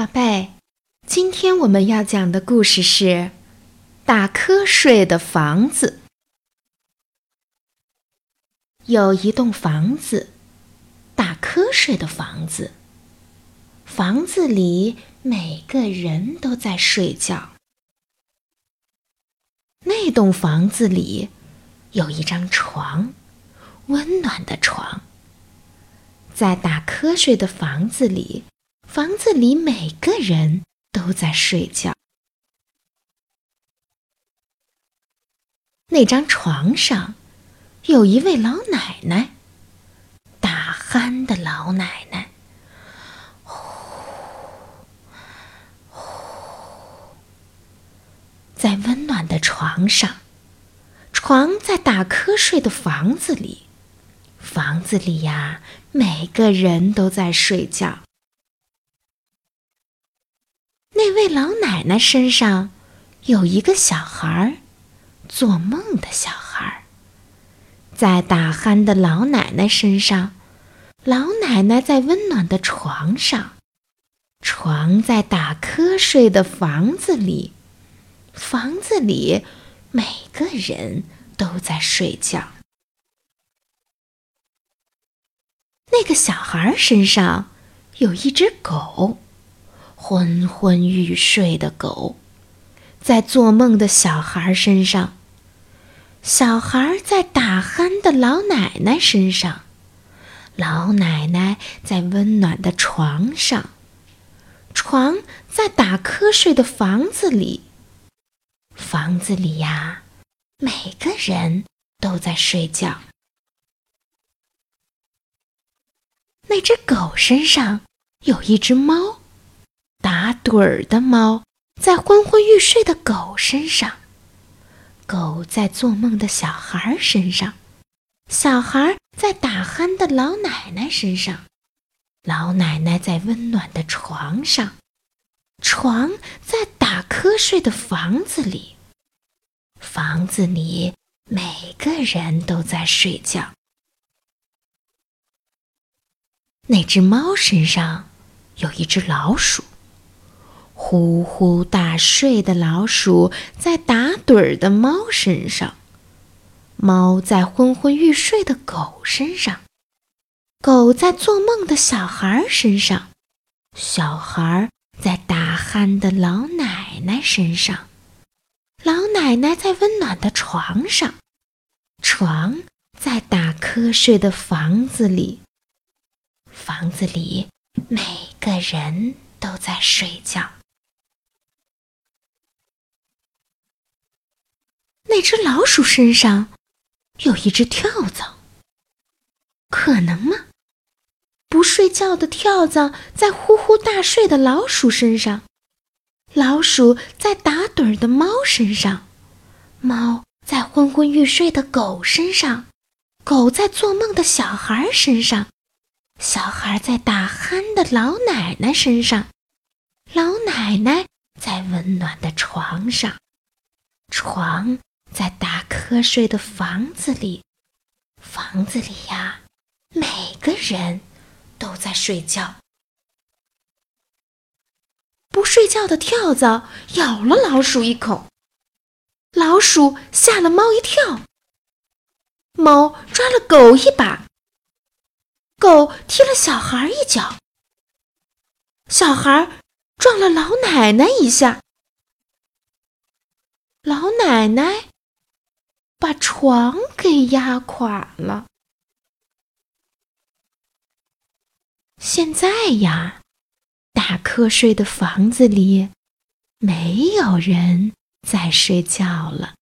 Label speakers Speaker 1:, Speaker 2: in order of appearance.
Speaker 1: 宝贝，今天我们要讲的故事是《打瞌睡的房子》。有一栋房子，打瞌睡的房子。房子里每个人都在睡觉。那栋房子里有一张床，温暖的床。在打瞌睡的房子里。房子里每个人都在睡觉。那张床上有一位老奶奶，打鼾的老奶奶。呼呼，在温暖的床上，床在打瞌睡的房子里，房子里呀，每个人都在睡觉。那位老奶奶身上有一个小孩儿，做梦的小孩儿。在打鼾的老奶奶身上，老奶奶在温暖的床上，床在打瞌睡的房子里，房子里每个人都在睡觉。那个小孩身上有一只狗。昏昏欲睡的狗，在做梦的小孩身上；小孩在打鼾的老奶奶身上；老奶奶在温暖的床上；床在打瞌睡的房子里。房子里呀，每个人都在睡觉。那只狗身上有一只猫。打盹儿的猫在昏昏欲睡的狗身上，狗在做梦的小孩身上，小孩在打鼾的老奶奶身上，老奶奶在温暖的床上，床在打瞌睡的房子里，房子里每个人都在睡觉。那只猫身上有一只老鼠。呼呼大睡的老鼠在打盹儿的猫身上，猫在昏昏欲睡的狗身上，狗在做梦的小孩身上，小孩在打鼾的老奶奶身上，老奶奶在温暖的床上，床在打瞌睡的房子里，房子里每个人都在睡觉。那只老鼠身上有一只跳蚤，可能吗？不睡觉的跳蚤在呼呼大睡的老鼠身上，老鼠在打盹的猫身上，猫在昏昏欲睡的狗身上，狗在做梦的小孩身上，小孩在打鼾的老奶奶身上，老奶奶在温暖的床上，床。在打瞌睡的房子里，房子里呀，每个人都在睡觉。不睡觉的跳蚤咬了老鼠一口，老鼠吓了猫一跳，猫抓了狗一把，狗踢了小孩一脚，小孩撞了老奶奶一下，老奶奶。把床给压垮了。现在呀，打瞌睡的房子里没有人在睡觉了。